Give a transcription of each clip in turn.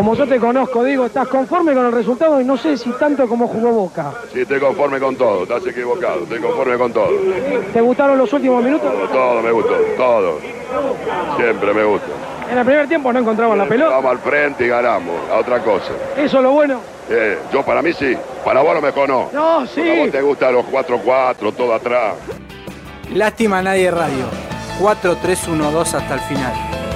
Como yo te conozco, digo, estás conforme con el resultado y no sé si tanto como jugó Boca. Sí, estoy conforme con todo, estás equivocado, estoy conforme con todo. ¿Te gustaron los últimos minutos? Todo, todo me gustó, todo. Siempre me gusta. En el primer tiempo no encontraban la pelota. Vamos al frente y ganamos, a otra cosa. Eso es lo bueno. Eh, yo para mí sí, para vos a lo mejor no. No, sí. A vos te gustan los 4-4, todo atrás. Lástima a nadie radio. 4-3-1-2 hasta el final.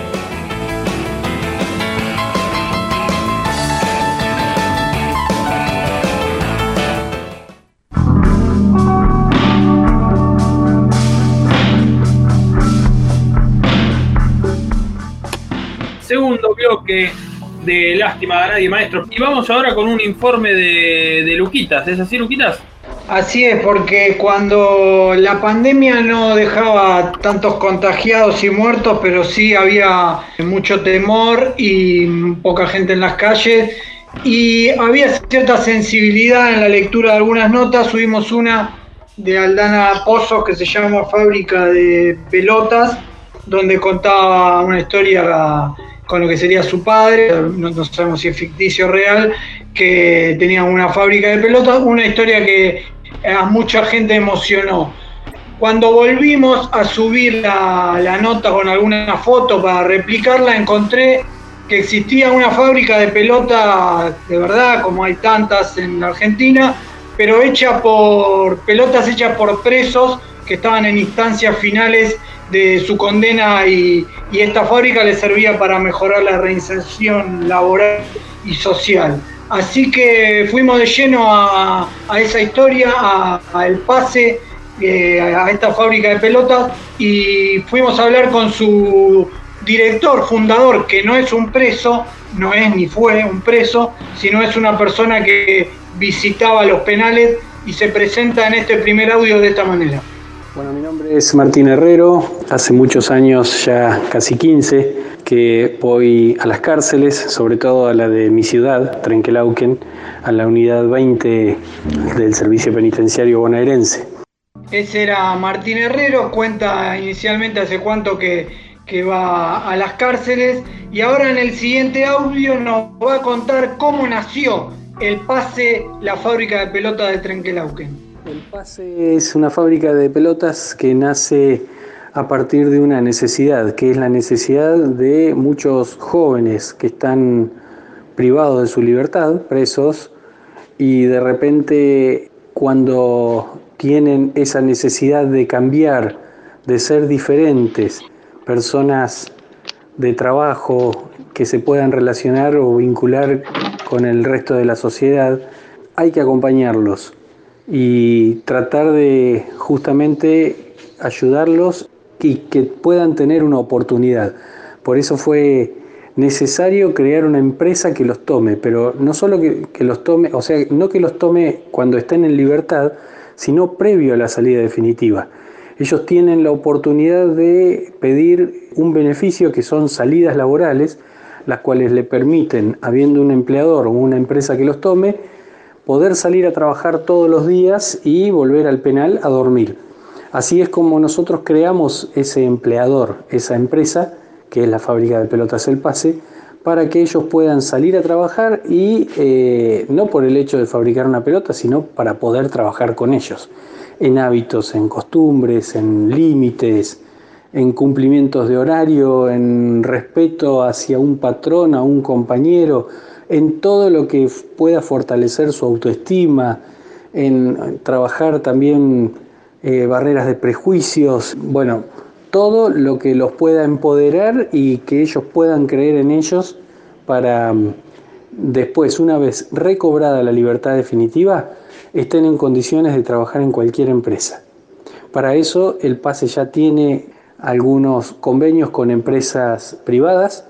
Bloque de Lástima a Nadie Maestro. Y vamos ahora con un informe de, de Luquitas. ¿Es así, Luquitas? Así es, porque cuando la pandemia no dejaba tantos contagiados y muertos, pero sí había mucho temor y poca gente en las calles, y había cierta sensibilidad en la lectura de algunas notas, subimos una de Aldana Pozos que se llama Fábrica de Pelotas, donde contaba una historia con lo que sería su padre, no, sabemos si es ficticio o real, que tenía una fábrica de pelotas, una historia que a mucha gente emocionó. Cuando volvimos a subir la, la nota con alguna foto para replicarla, encontré que existía una fábrica de pelotas de verdad, como hay tantas en la Argentina, pero hecha por pelotas hechas por presos que estaban en instancias finales de su condena y, esta fábrica les servía para mejorar la reinserción laboral y social. Así que fuimos de lleno a, esa historia, a, a el pase, eh, a esta fábrica de pelotas y fuimos a hablar con su director, fundador, que no es un preso, no es ni fue un preso, sino es una persona que visitaba los penales y se presenta en este primer audio de esta manera. Bueno, mi nombre es Martín Herrero, hace muchos años, ya casi 15, que voy a las cárceles, sobre todo a la de mi ciudad, Trenquelauquen, a la unidad 20 del Servicio Penitenciario Bonaerense. Ese era Martín Herrero, cuenta inicialmente hace cuánto que, que va a las cárceles y ahora en el siguiente audio nos va a contar cómo nació el pase, la fábrica de pelota de Trenquelauquen. El pase es una fábrica de pelotas que nace a partir de una necesidad, que es la necesidad de muchos jóvenes que están privados de su libertad, presos, y de repente cuando tienen esa necesidad de cambiar, de ser diferentes, personas de trabajo que se puedan relacionar o vincular con el resto de la sociedad, hay que acompañarlos y tratar de justamente ayudarlos y que puedan tener una oportunidad. Por eso fue necesario crear una empresa que los tome, pero no solo que, que, los tome, o sea, no que los tome cuando estén en libertad, sino previo a la salida definitiva. Ellos tienen la oportunidad de pedir un beneficio que son salidas laborales, las cuales le permiten, habiendo un empleador o una empresa que los tome, poder salir a trabajar todos los días y volver al penal a dormir. Así es como nosotros creamos ese empleador, esa empresa, que es la fábrica de pelotas El Pase, para que ellos puedan salir a trabajar y eh, no por el hecho de fabricar una pelota, sino para poder trabajar con ellos, en hábitos, en costumbres, en límites, en cumplimientos de horario, en respeto hacia un patrón, a un compañero, en todo lo que pueda fortalecer su autoestima, en trabajar también eh, barreras de prejuicios, bueno, todo lo que los pueda empoderar y que ellos puedan creer en ellos para mm, después, una vez recobrada la libertad definitiva, estén en condiciones de trabajar en cualquier empresa. Para eso el PASE ya tiene algunos convenios con empresas privadas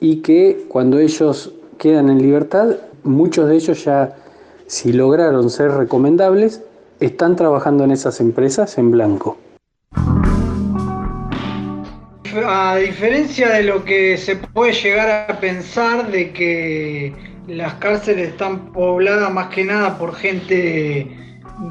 y que cuando ellos quedan en libertad, muchos de ellos ya, si lograron ser recomendables, están trabajando en esas empresas en blanco. A diferencia de lo que se puede llegar a pensar de que las cárceles están pobladas más que nada por gente,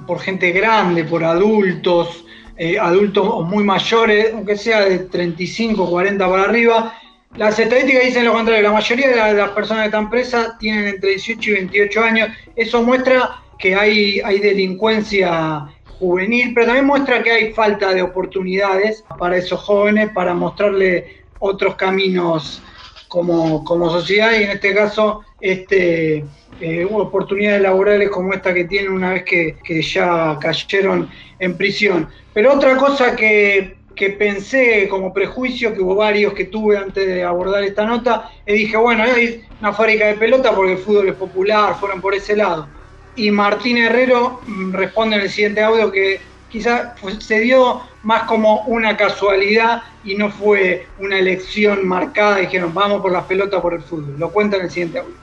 por gente grande, por adultos, eh, adultos muy mayores, aunque sea de 35, 40 para arriba. Las estadísticas dicen lo contrario, la mayoría de las personas que están presas tienen entre 18 y 28 años. Eso muestra que hay, hay delincuencia juvenil, pero también muestra que hay falta de oportunidades para esos jóvenes, para mostrarle otros caminos como, como sociedad y en este caso este, eh, oportunidades laborales como esta que tienen una vez que, ya cayeron en prisión. Pero otra cosa que, pensé como prejuicio, que hubo varios que tuve antes de abordar esta nota, y dije, bueno, hay una fábrica de pelota porque el fútbol es popular, fueron por ese lado. Y Martín Herrero mm, responde en el siguiente audio que quizás se dio más como una casualidad y no fue una elección marcada, dijeron vamos por las pelotas por el fútbol. Lo cuenta en el siguiente audio.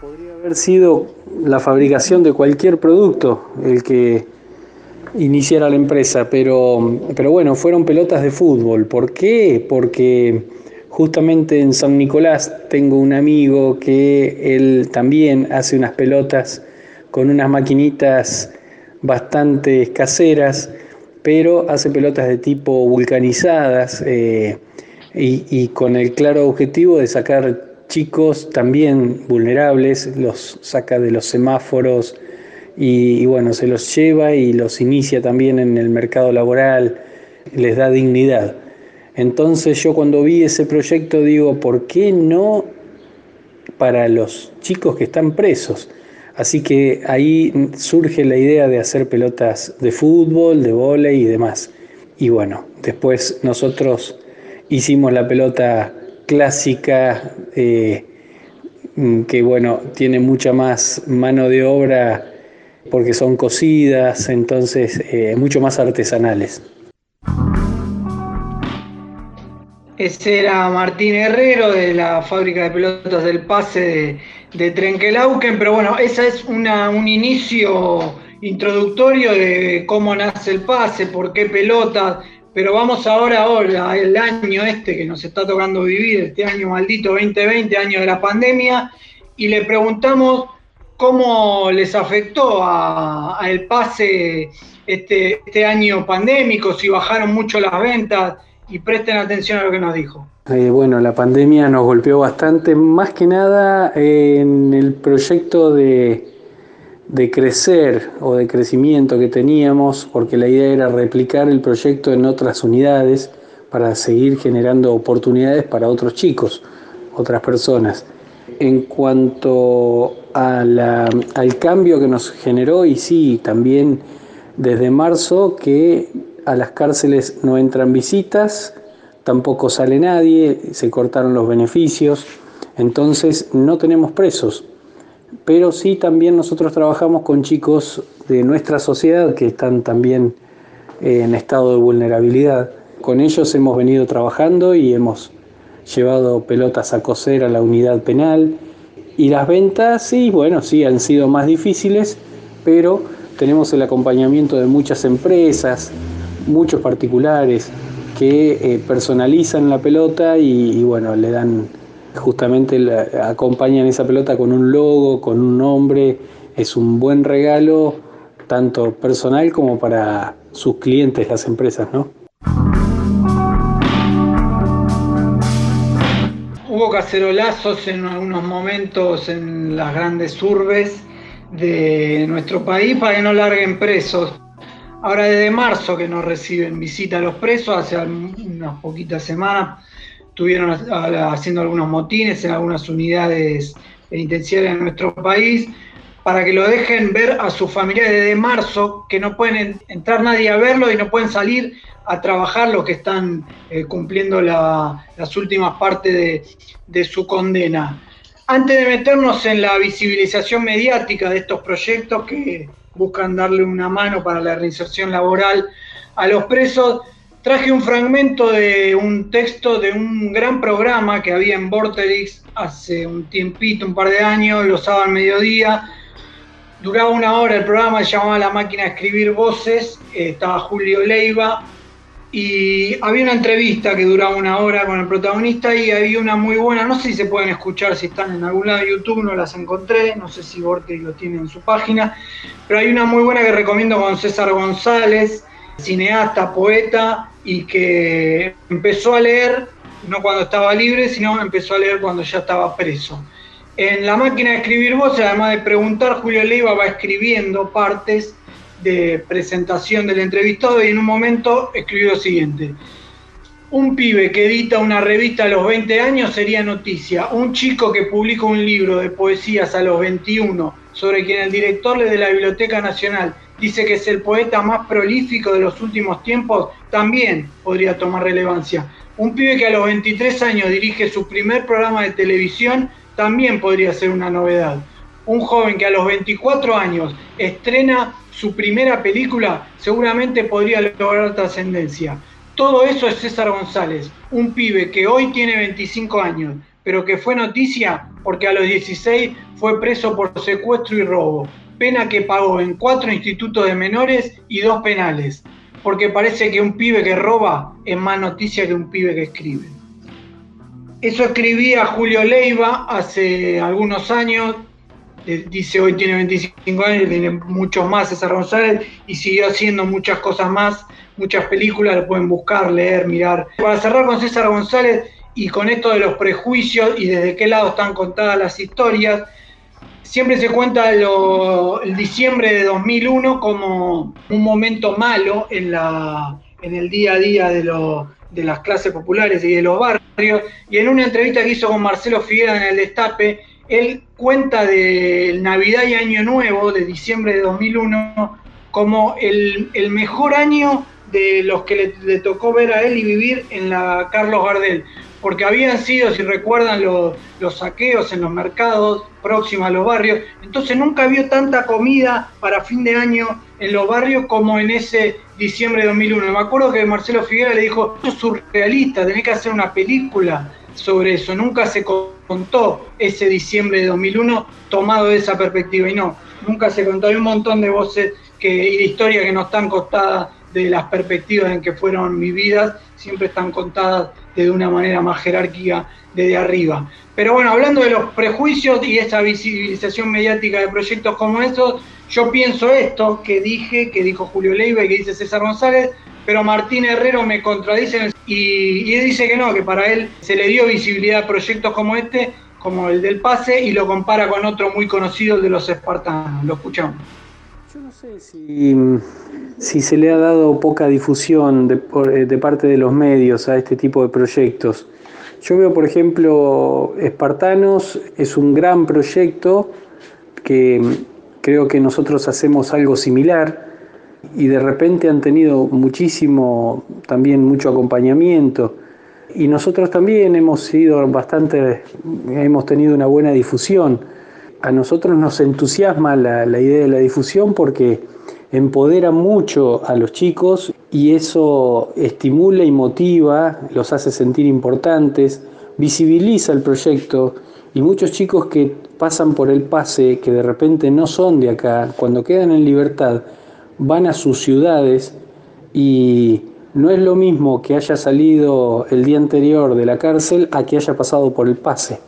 Podría haber sido la fabricación de cualquier producto el que iniciara la empresa, pero, pero bueno, fueron pelotas de fútbol. ¿Por qué? Porque justamente en San Nicolás tengo un amigo que él también hace unas pelotas con unas maquinitas bastante caseras, pero hace pelotas de tipo vulcanizadas eh, y con el claro objetivo de sacar chicos también vulnerables, los saca de los semáforos y, bueno, se los lleva y los inicia también en el mercado laboral, les da dignidad. Entonces yo cuando vi ese proyecto digo, ¿por qué no para los chicos que están presos? Así que ahí surge la idea de hacer pelotas de fútbol, de vóley y demás. Y bueno, después nosotros hicimos la pelota clásica, eh, que bueno, tiene mucha más mano de obra porque son cocidas, entonces eh, mucho más artesanales. Ese era Martín Herrero de la fábrica de pelotas del pase de, de Trenquelauquen, pero bueno, ese es una, un inicio introductorio de cómo nace el pase, por qué pelotas, pero vamos ahora, ahora, el año este que nos está tocando vivir, este año maldito 2020, año de la pandemia, y le preguntamos cómo les afectó a, el pase este, este año pandémico, si bajaron mucho las ventas, y presten atención a lo que nos dijo. Eh, bueno, la pandemia nos golpeó bastante, más que nada en el proyecto de de crecer o de crecimiento que teníamos, porque la idea era replicar el proyecto en otras unidades para seguir generando oportunidades para otros chicos, otras personas. En cuanto al cambio que nos generó, y sí, también desde marzo que a las cárceles no entran visitas, tampoco sale nadie, se cortaron los beneficios, entonces no tenemos presos pero sí también nosotros trabajamos con chicos de nuestra sociedad que están también eh, en estado de vulnerabilidad. Con ellos hemos venido trabajando y hemos llevado pelotas a coser a la unidad penal. Y las ventas, sí, bueno, sí, han sido más difíciles, pero tenemos el acompañamiento de muchas empresas, muchos particulares que eh, personalizan la pelota y bueno, le dan justamente acompañan esa pelota con un logo, con un nombre, es un buen regalo tanto personal como para sus clientes, las empresas, ¿no? Hubo cacerolazos en algunos momentos en las grandes urbes de nuestro país para que no larguen presos. Ahora desde marzo que no reciben visita a los presos, hace unas poquitas semanas estuvieron haciendo algunos motines en algunas unidades penitenciarias en nuestro país para que lo dejen ver a sus familiares desde marzo, que no pueden entrar nadie a verlo y no pueden salir a trabajar los que están eh, cumpliendo las últimas partes de, su condena. Antes de meternos en la visibilización mediática de estos proyectos que buscan darle una mano para la reinserción laboral a los presos, traje un fragmento de un texto de un gran programa que había en Vorterix hace un tiempito, un par de años, los sábados al mediodía. Duraba una hora el programa, llamaba La máquina de escribir voces, eh, estaba Julio Leiva y había una entrevista que duraba una hora con el protagonista y había una muy buena, no sé si se pueden escuchar, si están en algún lado de YouTube, no las encontré, no sé si Vorterix lo tiene en su página, pero hay una muy buena que recomiendo con César González, cineasta, poeta, y que empezó a leer, no cuando estaba libre, sino empezó a leer cuando ya estaba preso. En la máquina de escribir voces, además de preguntar, Julio Leiva va escribiendo partes de presentación del entrevistado y en un momento escribió lo siguiente. Un pibe que edita una revista a los 20 años sería noticia. Un chico que publica un libro de poesías a los 21 sobre quien el director de la Biblioteca Nacional dice que es el poeta más prolífico de los últimos tiempos, también podría tomar relevancia. Un pibe que a los 23 años dirige su primer programa de televisión, también podría ser una novedad. Un joven que a los 24 años estrena su primera película, seguramente podría lograr trascendencia. Todo eso es César González, un pibe que hoy tiene 25 años, pero que fue noticia porque a los 16 fue preso por secuestro y robo pena que pagó en cuatro institutos de menores y dos penales, porque parece que un pibe que roba es más noticia que un pibe que escribe. Eso escribía Julio Leiva hace algunos años, dice hoy tiene 25 años, tiene muchos más César González y siguió haciendo muchas cosas más, muchas películas, lo pueden buscar, leer, mirar. Para cerrar con César González y con esto de los prejuicios y desde qué lado están contadas las historias, siempre se cuenta el diciembre de 2001 como un momento malo en, la, en el día a día de, de las clases populares y de los barrios. Y en una entrevista que hizo con Marcelo Figuera en el Destape, él cuenta de Navidad y Año Nuevo de diciembre de 2001 como el, mejor año de los que le, le, tocó ver a él y vivir en la Carlos Gardel, porque habían sido, si recuerdan, los, saqueos en los mercados próximos a los barrios, entonces nunca vio tanta comida para fin de año en los barrios como en ese diciembre de 2001. Me acuerdo que Marcelo Figuera le dijo, esto es surrealista, tenés que hacer una película sobre eso, nunca se contó ese diciembre de 2001 tomado de esa perspectiva, y no, nunca se contó, hay un montón de voces que, y de historias que no están contadas de las perspectivas en que fueron vividas, siempre están contadas de una manera más jerárquica desde arriba. Pero bueno, hablando de los prejuicios y esa visibilización mediática de proyectos como estos, yo pienso esto que dije, que dijo Julio Leiva y que dice César González, pero Martín Herrero me contradice y, dice que no, que para él se le dio visibilidad a proyectos como este, como el del pase, y lo compara con otro muy conocido, el de los espartanos. Lo escuchamos. Yo no sé si, se le ha dado poca difusión eh, de, parte de los medios a este tipo de proyectos. Yo veo, por ejemplo, Espartanos es un gran proyecto que creo que nosotros hacemos algo similar y de repente han tenido muchísimo, también mucho acompañamiento. Y nosotros también hemos sido bastante, hemos tenido una buena difusión a nosotros nos entusiasma la, idea de la difusión porque empodera mucho a los chicos y eso estimula y motiva, los hace sentir importantes, visibiliza el proyecto y muchos chicos que pasan por el pase, que de repente no son de acá, cuando quedan en libertad, van a sus ciudades y no es lo mismo que haya salido el día anterior de la cárcel a que haya pasado por el pase.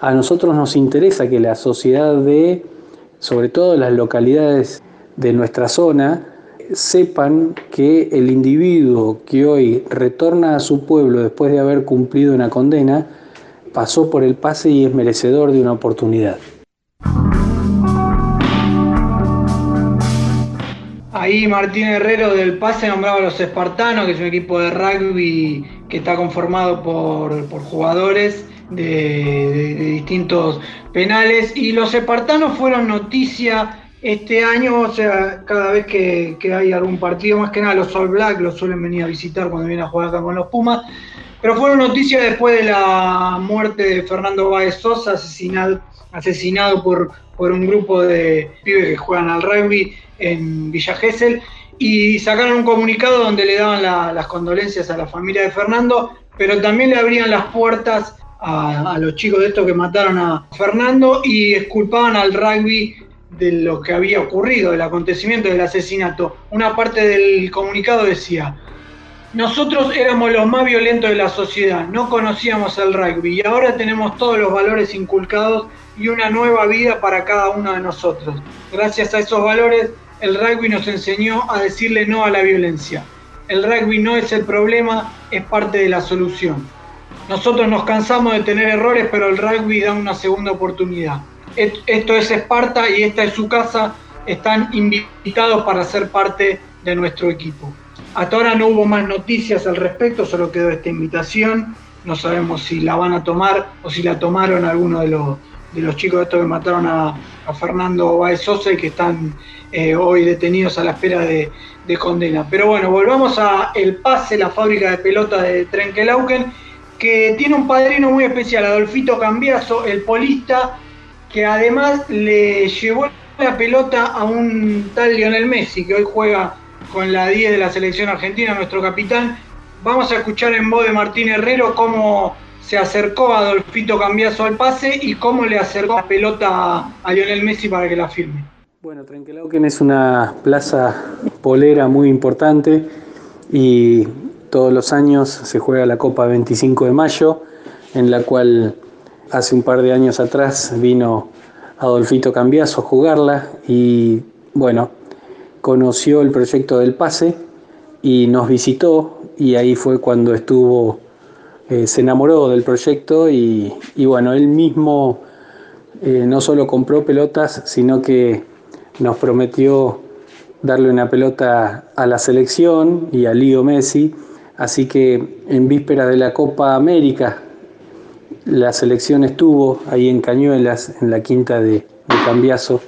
A nosotros nos interesa que la sociedad de, sobre todo las localidades de nuestra zona, sepan que el individuo que hoy retorna a su pueblo después de haber cumplido una condena, pasó por el pase y es merecedor de una oportunidad. Ahí Martín Herrero del Pase nombraba a los Espartanos, que es un equipo de rugby que está conformado por, por jugadores de, distintos penales y los espartanos fueron noticia este año, o sea, cada vez que, hay algún partido, más que nada los All Black los suelen venir a visitar cuando vienen a jugar acá con los Pumas, pero fueron noticia después de la muerte de Fernando Báez Sosa, asesinado, por, un grupo de pibes que juegan al rugby en Villa Gesell, y sacaron un comunicado donde le daban las condolencias a la familia de Fernando, pero también le abrían las puertas a, los chicos de estos que mataron a Fernando y exculpaban al rugby de lo que había ocurrido, del acontecimiento del asesinato. Una parte del comunicado decía, nosotros éramos los más violentos de la sociedad, no conocíamos el rugby y ahora tenemos todos los valores inculcados y una nueva vida para cada uno de nosotros. Gracias a esos valores, el rugby nos enseñó a decirle no a la violencia. El rugby no es el problema, es parte de la solución. Nosotros nos cansamos de tener errores, pero el rugby da una segunda oportunidad. Esto es Esparta y esta es su casa. Están invitados para ser parte de nuestro equipo. Hasta ahora no hubo más noticias al respecto, solo quedó esta invitación. No sabemos si la van a tomar o si la tomaron algunos de los, de los chicos estos que mataron a, Fernando Baez Sosa y que están eh, hoy detenidos a la espera de, de, condena. Pero bueno, volvamos a El Pase, la fábrica de pelota de Trenkelauken que tiene un padrino muy especial, Adolfito Cambiaso, el polista, que además le llevó la pelota a un tal Lionel Messi, que hoy juega con la 10 de la selección argentina, nuestro capitán. Vamos a escuchar en voz de Martín Herrero cómo se acercó Adolfito Cambiaso al pase y cómo le acercó la pelota a Lionel Messi para que la firme. Bueno, Trenquelauquen es una plaza polera muy importante y todos los años se juega la Copa 25 de Mayo, en la cual hace un par de años atrás vino Adolfito Cambiaso a jugarla y bueno, conoció el proyecto del pase y nos visitó y ahí fue cuando estuvo, eh, se enamoró del proyecto y, bueno, él mismo eh, no solo compró pelotas, sino que nos prometió darle una pelota a la selección y a Lío Messi Así que en víspera de la Copa América, la selección estuvo ahí en Cañuelas, en la quinta de, Cambiazo.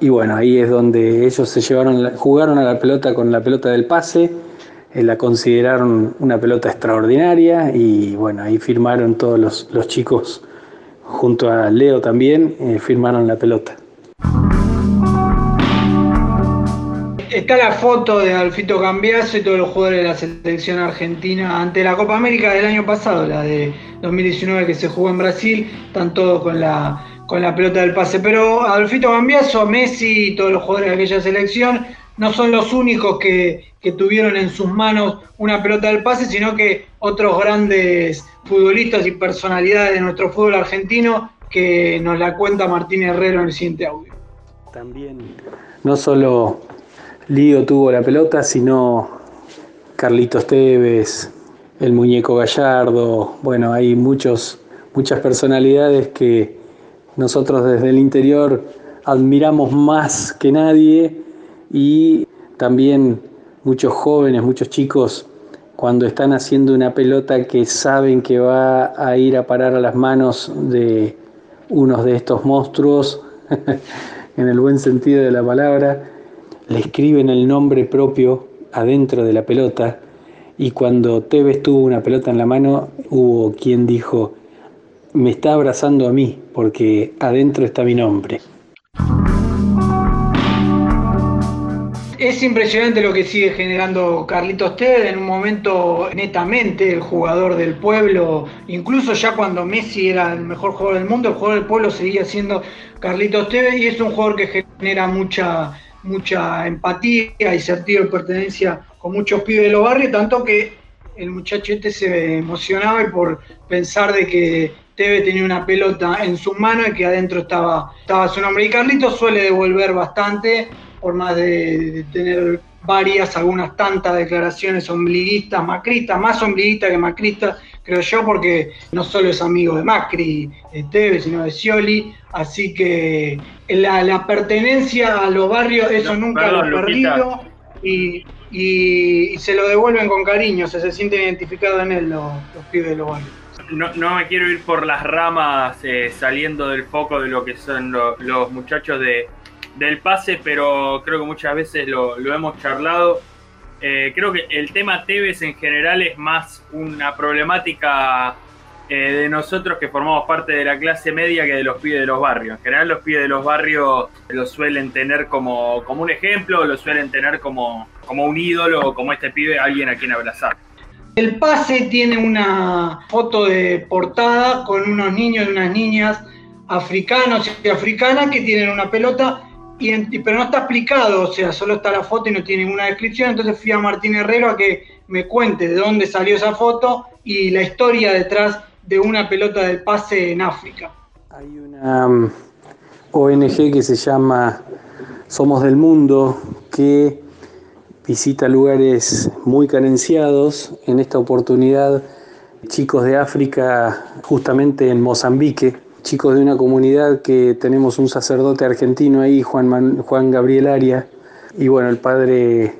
Y bueno, ahí es donde ellos se llevaron, jugaron a la pelota con la pelota del pase, eh, la consideraron una pelota extraordinaria y bueno, ahí firmaron todos los, chicos, junto a Leo también, eh, firmaron la pelota. está la foto de Alfito Cambiaso y todos los jugadores de la selección argentina ante la Copa América del año pasado, la de 2019 que se jugó en Brasil, están todos con la, con la pelota del pase. Pero Alfito Cambiaso, Messi y todos los jugadores de aquella selección no son los únicos que, que tuvieron en sus manos una pelota del pase, sino que otros grandes futbolistas y personalidades de nuestro fútbol argentino que nos la cuenta Martín Herrero en el siguiente audio. También, no solo Lío tuvo la pelota, sino Carlitos Tevez, el muñeco Gallardo, bueno, hay muchos, muchas personalidades que nosotros desde el interior admiramos más que nadie y también muchos jóvenes, muchos chicos, cuando están haciendo una pelota que saben que va a ir a parar a las manos de unos de estos monstruos, en el buen sentido de la palabra, le escriben el nombre propio adentro de la pelota y cuando Tevez tuvo una pelota en la mano hubo quien dijo, me está abrazando a mí porque adentro está mi nombre. Es impresionante lo que sigue generando Carlitos Tevez en un momento netamente el jugador del pueblo, incluso ya cuando Messi era el mejor jugador del mundo, el jugador del pueblo seguía siendo Carlitos Tevez y es un jugador que genera mucha mucha empatía y sentido de pertenencia con muchos pibes de los barrios, tanto que el muchacho este se emocionaba por pensar de que Teve tenía una pelota en su mano y que adentro estaba, estaba su nombre. Y Carlitos suele devolver bastante, por más de, tener varias, algunas tantas declaraciones ombliguistas, macristas, más ombliguistas que macristas, creo yo, porque no solo es amigo de Macri, de Teve, sino de Scioli, así que la, pertenencia a los barrios, eso nunca lo ha perdido y, se lo devuelven con cariño, se, se sienten identificados en él los, pibes de los barrios. No, no me quiero ir por las ramas eh, saliendo del foco de lo que son los muchachos de, del pase, pero creo que muchas veces lo, lo hemos charlado. Eh, creo que el tema Tevez en general es más una problemática eh, de nosotros que formamos parte de la clase media que de los pibes de los barrios. En general los pibes de los barrios lo suelen tener como, como un ejemplo, lo suelen tener como, como un ídolo, como este pibe, alguien a quien abrazar. El pase tiene una foto de portada con unos niños y unas niñas africanos y africanas que tienen una pelota pero no está explicado, o sea, solo está la foto y no tiene ninguna descripción, entonces fui a Martín Herrero a que me cuente de dónde salió esa foto y la historia detrás de una pelota del pase en África. Hay una um, ONG que se llama Somos del Mundo que visita lugares muy carenciados, en esta oportunidad chicos de África justamente en Mozambique, chicos de una comunidad que tenemos un sacerdote argentino ahí, Juan, Juan Gabriel Arias, y bueno, el padre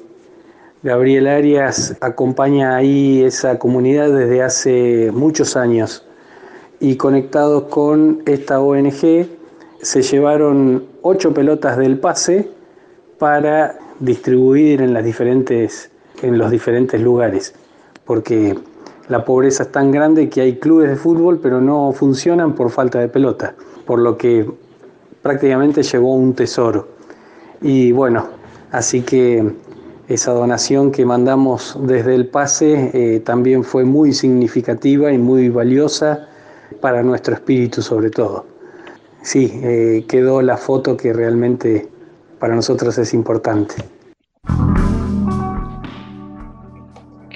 Gabriel Arias acompaña ahí esa comunidad desde hace muchos años. Y conectados con esta ONG se llevaron ocho pelotas del pase para distribuir en, las diferentes, en los diferentes lugares, porque la pobreza es tan grande que hay clubes de fútbol, pero no funcionan por falta de pelota, por lo que prácticamente llevó un tesoro. Y bueno, así que esa donación que mandamos desde el pase eh, también fue muy significativa y muy valiosa para nuestro espíritu sobre todo. Sí, eh, quedó la foto que realmente para nosotros es importante.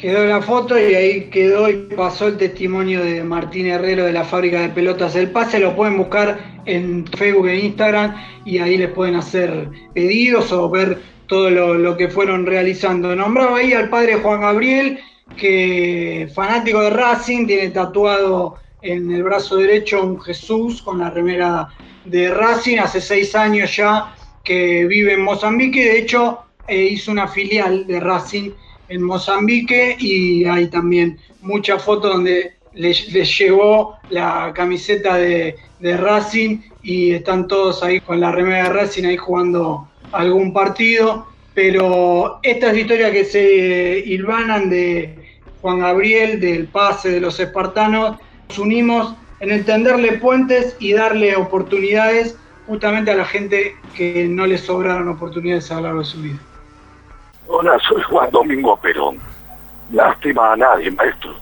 Quedó la foto y ahí quedó y pasó el testimonio de Martín Herrero de la fábrica de pelotas El Pase. Lo pueden buscar en Facebook e Instagram y ahí les pueden hacer pedidos o ver todo lo, que fueron realizando. Nombraba ahí al padre Juan Gabriel, que fanático de Racing, tiene tatuado en el brazo derecho un Jesús con la remera de Racing. Hace seis años ya que vive en Mozambique. De hecho, eh, hizo una filial de Racing en Mozambique y hay también muchas fotos donde les, llevó la camiseta de, Racing y están todos ahí con la remera de Racing ahí jugando algún partido. Pero estas historias que se hilvanan de Juan Gabriel, del pase de los espartanos, nos unimos en entenderle puentes y darle oportunidades justamente a la gente que no les sobraron oportunidades a lo largo de su vida. Hola, soy Juan Domingo Perón. Lástima a nadie, maestro.